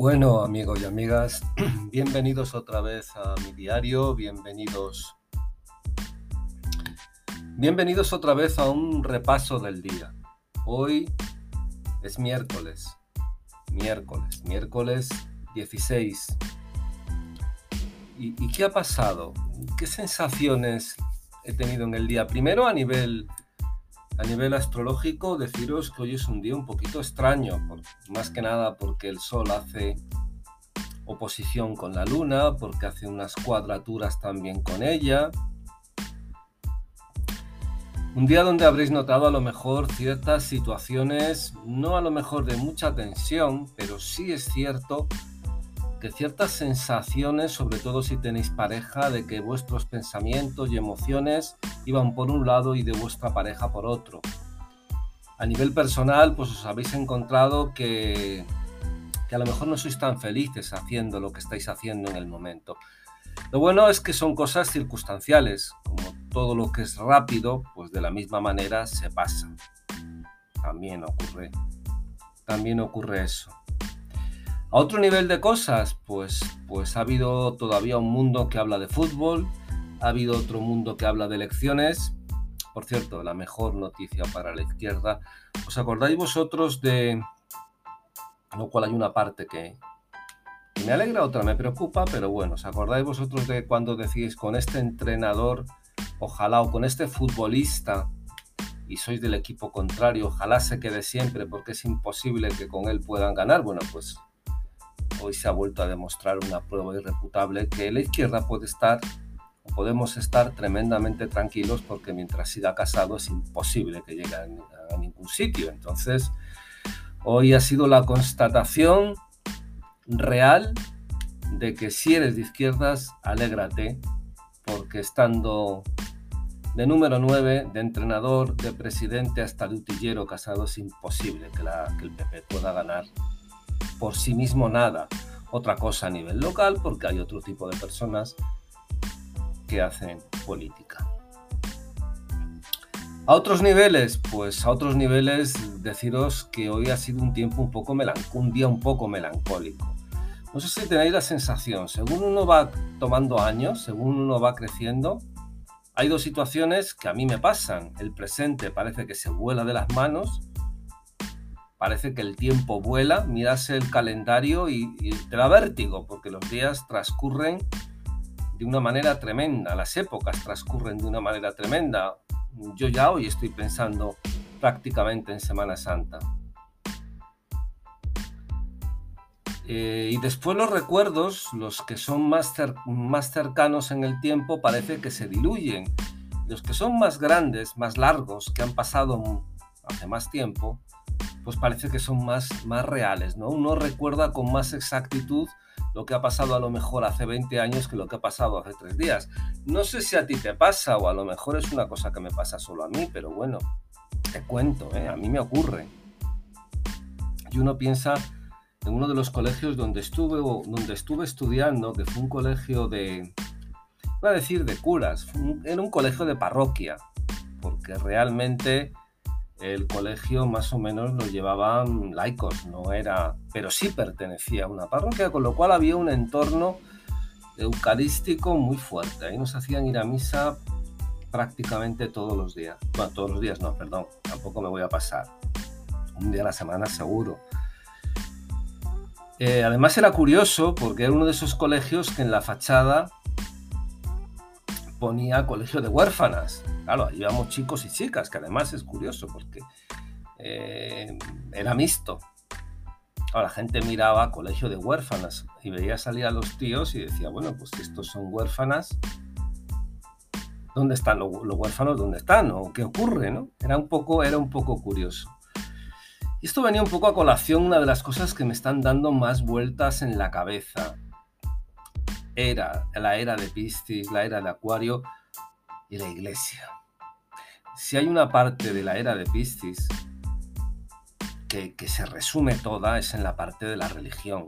Bueno, amigos y amigas, bienvenidos otra vez a mi diario, bienvenidos Bienvenidos otra vez a un repaso del día. Hoy es miércoles, miércoles, miércoles 16. ¿Y, qué ha pasado? ¿Qué sensaciones he tenido en el día? Primero a nivel a nivel astrológico, deciros que hoy es un día un poquito extraño, más que nada porque el Sol hace oposición con la Luna, porque hace unas cuadraturas también con ella. Un día donde habréis notado a lo mejor ciertas situaciones, no a lo mejor de mucha tensión, pero sí es cierto que ciertas sensaciones, sobre todo si tenéis pareja, de que vuestros pensamientos y emociones iban por un lado y de vuestra pareja por otro. A nivel personal, pues os habéis encontrado que, que a lo mejor no sois tan felices haciendo lo que estáis haciendo en el momento. Lo bueno es que son cosas circunstanciales, como todo lo que es rápido, pues de la misma manera se pasa. También ocurre, también ocurre eso. A otro nivel de cosas, pues, pues ha habido todavía un mundo que habla de fútbol, ha habido otro mundo que habla de elecciones. Por cierto, la mejor noticia para la izquierda. ¿Os acordáis vosotros de lo cual hay una parte que, me alegra, otra me preocupa, pero bueno, ¿os acordáis vosotros de cuando decís con este entrenador, ojalá, o con este futbolista, y sois del equipo contrario, ojalá se quede siempre porque es imposible que con él puedan ganar? Bueno, pues hoy se ha vuelto a demostrar una prueba irreputable que la izquierda puede estar o podemos estar tremendamente tranquilos porque mientras siga casado es imposible que llegue a, ningún sitio. Entonces, hoy ha sido la constatación real de que si eres de izquierdas, alégrate porque estando de número 9, de entrenador, de presidente hasta de utillero casado, es imposible que, que el PP pueda ganar por sí mismo nada. Otra cosa a nivel local, porque hay otro tipo de personas que hacen política. A otros niveles, pues a otros niveles deciros que hoy ha sido un tiempo un poco melancólico, un día un poco melancólico. No sé si tenéis la sensación, según uno va tomando años, según uno va creciendo, hay dos situaciones que a mí me pasan. El presente parece que se vuela de las manos parece que el tiempo vuela, miras el calendario y, te da vértigo, porque los días transcurren de una manera tremenda, las épocas transcurren de una manera tremenda. Yo ya hoy estoy pensando prácticamente en Semana Santa. Eh, y después los recuerdos, los que son más, más cercanos en el tiempo, parece que se diluyen. Los que son más grandes, más largos, que han pasado hace más tiempo, pues parece que son más, más reales, ¿no? Uno recuerda con más exactitud lo que ha pasado a lo mejor hace 20 años que lo que ha pasado hace 3 días. No sé si a ti te pasa o a lo mejor es una cosa que me pasa solo a mí, pero bueno, te cuento, ¿eh? a mí me ocurre. Y uno piensa en uno de los colegios donde estuve, donde estuve estudiando, que fue un colegio de, voy a decir de curas, era un colegio de parroquia, porque realmente el colegio más o menos lo llevaban laicos, no era, pero sí pertenecía a una parroquia, con lo cual había un entorno eucarístico muy fuerte. Ahí nos hacían ir a misa prácticamente todos los días. Bueno, todos los días no, perdón, tampoco me voy a pasar. Un día a la semana seguro. Eh, además era curioso porque era uno de esos colegios que en la fachada ponía colegio de huérfanas. Claro, ahí íbamos chicos y chicas, que además es curioso porque eh, era mixto. Ahora, la gente miraba colegio de huérfanas y veía salir a los tíos y decía, bueno, pues estos son huérfanas, ¿dónde están los, huérfanos? ¿Dónde están? ¿O qué ocurre? Era, un poco, era un poco curioso. Y esto venía un poco a colación, una de las cosas que me están dando más vueltas en la cabeza era, la era de Piscis, la era de Acuario y la iglesia. Si hay una parte de la era de Piscis que, se resume toda, es en la parte de la religión.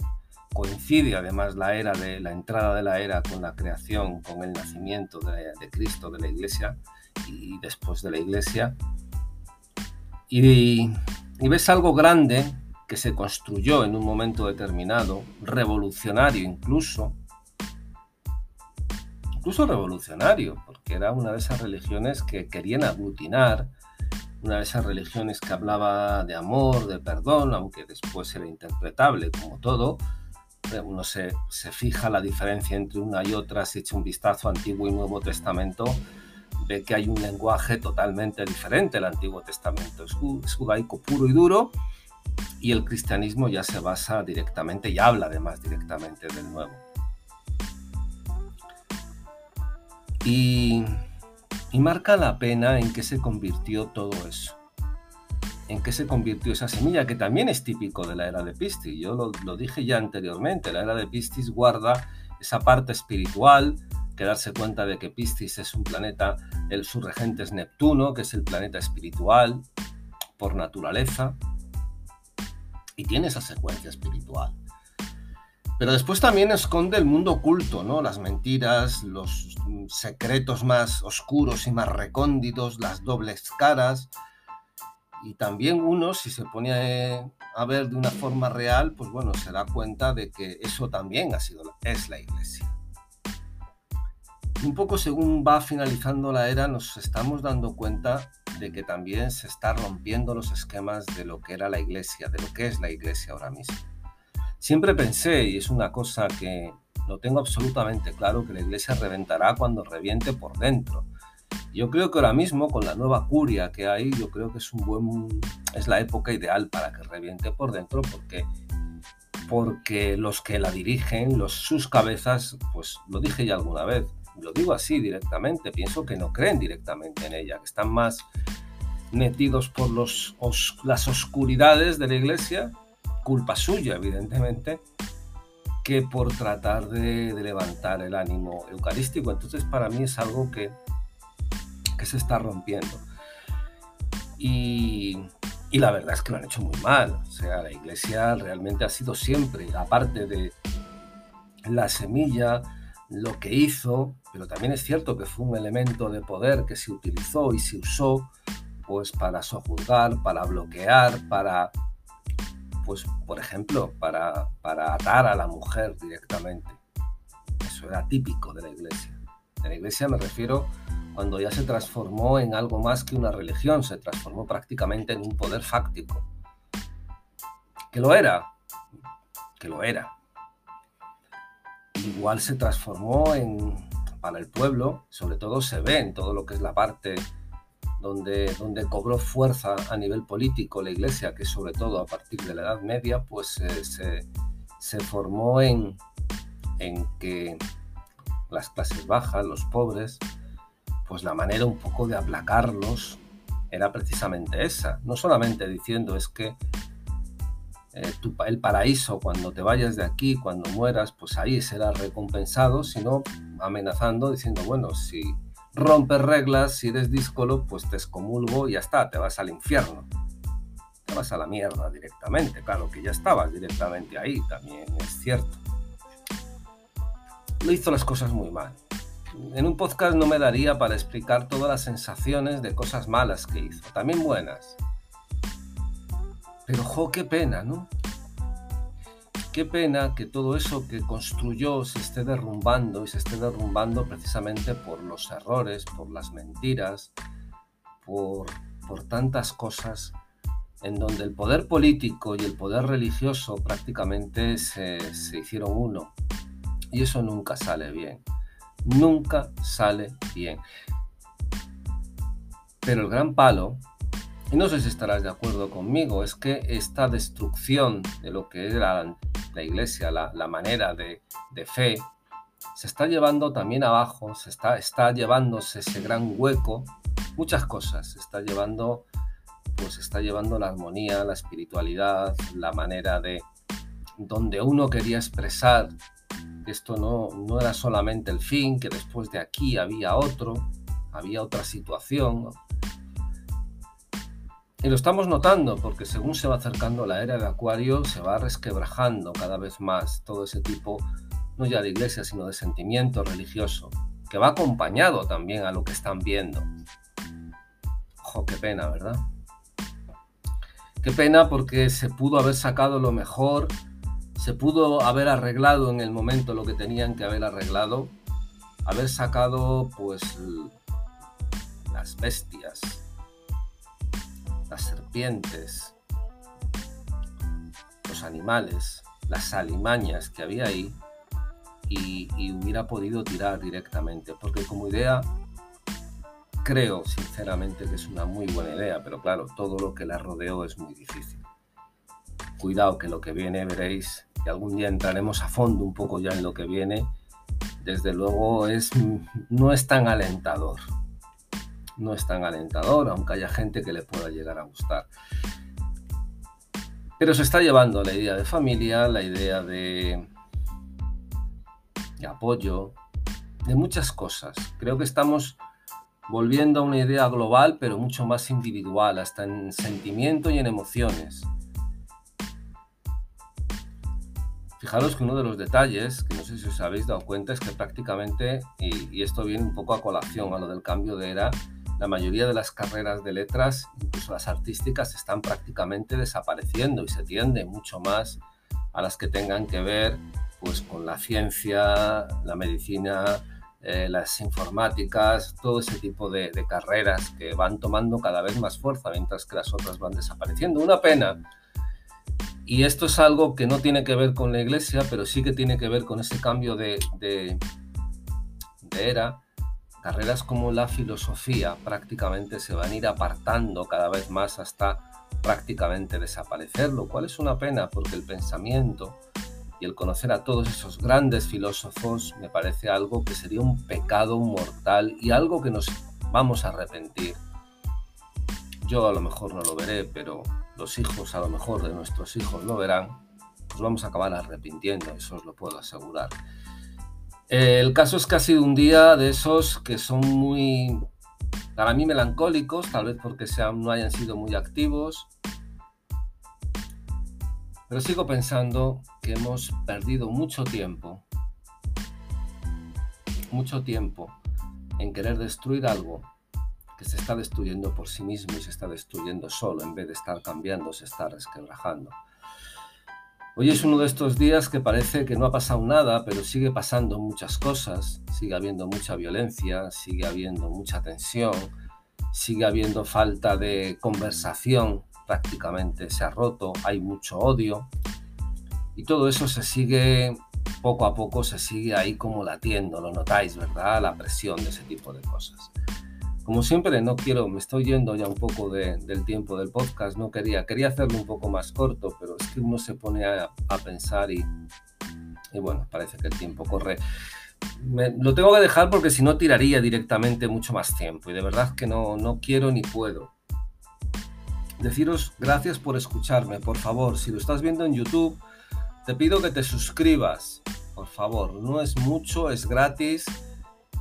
Coincide además la era de la entrada de la era con la creación, con el nacimiento de, Cristo, de la iglesia y después de la iglesia. Y, y ves algo grande que se construyó en un momento determinado, revolucionario incluso, incluso revolucionario, porque era una de esas religiones que querían aglutinar, una de esas religiones que hablaba de amor, de perdón, aunque después era interpretable como todo. Uno se, se fija la diferencia entre una y otra, si echa un vistazo a Antiguo y Nuevo Testamento, ve que hay un lenguaje totalmente diferente. El Antiguo Testamento es, judaico puro y duro y el cristianismo ya se basa directamente y habla además directamente del Nuevo. Y, marca la pena en qué se convirtió todo eso. En qué se convirtió esa semilla, que también es típico de la era de Piscis. Yo lo, lo dije ya anteriormente, la era de Piscis guarda esa parte espiritual, que darse cuenta de que Piscis es un planeta, el su regente es Neptuno, que es el planeta espiritual por naturaleza, y tiene esa secuencia espiritual. Pero después también esconde el mundo oculto, ¿no? Las mentiras, los secretos más oscuros y más recónditos, las dobles caras. Y también uno, si se pone a ver de una forma real, pues bueno, se da cuenta de que eso también ha sido, es la iglesia un poco según va finalizando la era nos estamos dando cuenta de que también se está rompiendo los esquemas de lo que era la iglesia, de lo que es la iglesia ahora mismo. Siempre pensé, y es una cosa que lo tengo absolutamente claro, que la iglesia reventará cuando reviente por dentro. Yo creo que ahora mismo, con la nueva curia que hay, yo creo que es un buen, es la época ideal para que reviente por dentro, porque porque los que la dirigen, los, sus cabezas, pues lo dije ya alguna vez, lo digo así directamente, pienso que no creen directamente en ella, que están más metidos por los, las oscuridades de la iglesia, culpa suya evidentemente, que por tratar de, levantar el ánimo eucarístico. Entonces para mí es algo que, que se está rompiendo. Y, y la verdad es que lo han hecho muy mal. O sea, la iglesia realmente ha sido siempre, aparte de la semilla, lo que hizo, pero también es cierto que fue un elemento de poder que se utilizó y se usó pues para sojuzgar, para bloquear, para, pues por ejemplo, para, para atar a la mujer directamente. Eso era típico de la iglesia. De la iglesia me refiero cuando ya se transformó en algo más que una religión, se transformó prácticamente en un poder fáctico. Que lo era, que lo era, igual se transformó en, para el pueblo, sobre todo se ve en todo lo que es la parte donde, donde cobró fuerza a nivel político la iglesia, que sobre todo a partir de la Edad Media, pues se, se, formó en, en que las clases bajas, los pobres, pues la manera un poco de aplacarlos era precisamente esa, no solamente diciendo es que eh, el paraíso cuando te vayas de aquí, cuando mueras, pues ahí será recompensado, sino amenazando, diciendo, bueno, si rompes reglas, si eres díscolo, pues te excomulgo y ya está, te vas al infierno. Te vas a la mierda directamente, claro que ya estabas directamente ahí, también es cierto. Lo hizo las cosas muy mal. En un podcast no me daría para explicar todas las sensaciones de cosas malas que hizo, también buenas pero, jo, qué pena, ¿no? Qué pena que todo eso que construyó se esté derrumbando y se esté derrumbando precisamente por los errores, por las mentiras, por, por tantas cosas en donde el poder político y el poder religioso prácticamente se, se hicieron uno. Y eso nunca sale bien. Nunca sale bien. Pero el gran palo y no sé si estarás de acuerdo conmigo, es que esta destrucción de lo que era la iglesia, la, manera de, fe, se está llevando también abajo, se está, está llevándose ese gran hueco, muchas cosas, se está llevando, pues está llevando la armonía, la espiritualidad, la manera de donde uno quería expresar que esto no, no era solamente el fin, que después de aquí había otro, había otra situación, y lo estamos notando porque según se va acercando la era de Acuario, se va resquebrajando cada vez más todo ese tipo, no ya de iglesia, sino de sentimiento religioso, que va acompañado también a lo que están viendo. Ojo, qué pena, ¿verdad? Qué pena porque se pudo haber sacado lo mejor, se pudo haber arreglado en el momento lo que tenían que haber arreglado, haber sacado pues las bestias, las serpientes, los animales, las alimañas que había ahí y, hubiera podido tirar directamente, porque como idea creo sinceramente que es una muy buena idea, pero claro, todo lo que la rodeó es muy difícil. Cuidado que lo que viene veréis, y algún día entraremos a fondo un poco ya en lo que viene, desde luego es, no es tan alentador. No es tan alentador, aunque haya gente que le pueda llegar a gustar. Pero se está llevando la idea de familia, la idea de, apoyo, de muchas cosas. Creo que estamos volviendo a una idea global, pero mucho más individual, hasta en sentimiento y en emociones. Fijaros que uno de los detalles, que no sé si os habéis dado cuenta, es que prácticamente, y, esto viene un poco a colación a lo del cambio de era, la mayoría de las carreras de letras, incluso las artísticas, están prácticamente desapareciendo y se tiende mucho más a las que tengan que ver pues, con la ciencia, la medicina, eh, las informáticas, todo ese tipo de, carreras que van tomando cada vez más fuerza mientras que las otras van desapareciendo. Una pena. Y esto es algo que no tiene que ver con la iglesia, pero sí que tiene que ver con ese cambio de, era. Carreras como la filosofía prácticamente se van a ir apartando cada vez más hasta prácticamente desaparecer, lo cual es una pena porque el pensamiento, y el conocer a todos esos grandes filósofos me parece algo que sería un pecado mortal y algo que nos vamos a arrepentir. Yo a lo mejor no lo veré, pero los hijos a lo mejor de nuestros hijos lo verán. Nos vamos a acabar arrepintiendo, eso os lo puedo asegurar. El caso es que ha sido un día de esos que son muy, para mí, melancólicos, tal vez porque sean, no hayan sido muy activos, pero sigo pensando que hemos perdido mucho tiempo, mucho tiempo en querer destruir algo que se está destruyendo por sí mismo y se está destruyendo solo en vez de estar cambiando, se está resquebrajando. Hoy es uno de estos días que parece que no ha pasado nada, pero sigue pasando muchas cosas, sigue habiendo mucha violencia, sigue habiendo mucha tensión, sigue habiendo falta de conversación prácticamente se ha roto, hay mucho odio y todo eso se sigue poco a poco, se sigue ahí como latiendo, lo notáis, ¿verdad? La presión de ese tipo de cosas. Como siempre, no quiero, me estoy yendo ya un poco del tiempo del podcast, no quería, quería hacerlo un poco más corto, pero es que uno se pone a, pensar y, bueno, parece que el tiempo corre. lo tengo que dejar porque si no tiraría directamente mucho más tiempo y de verdad que no, no quiero ni puedo deciros gracias por escucharme. Por favor, si lo estás viendo en YouTube, te pido que te suscribas. Por favor, no es mucho, es gratis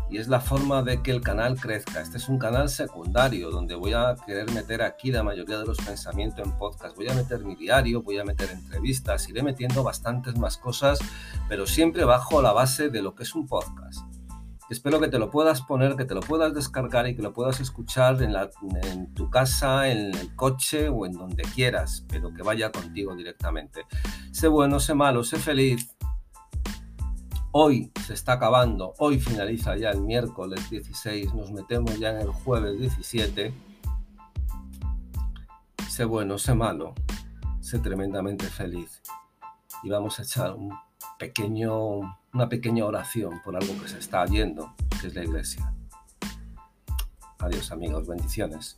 y es la forma de que el canal crezca. Este es un canal secundario donde voy a querer meter aquí la mayoría de los pensamientos en podcast. Voy a meter mi diario, voy a meter entrevistas, iré metiendo bastantes más cosas, pero siempre bajo la base de lo que es un podcast. Espero que te lo puedas poner, que te lo puedas descargar y que lo puedas escuchar en, en, tu casa, en el coche o en donde quieras, pero que vaya contigo directamente. Sé bueno, sé malo, sé feliz. Hoy se está acabando, hoy finaliza ya el miércoles 16, nos metemos ya en el jueves 17. Sé bueno, sé malo, sé tremendamente feliz. Y vamos a echar un pequeño, una pequeña oración por algo que se está yendo, que es la iglesia. Adiós amigos, bendiciones.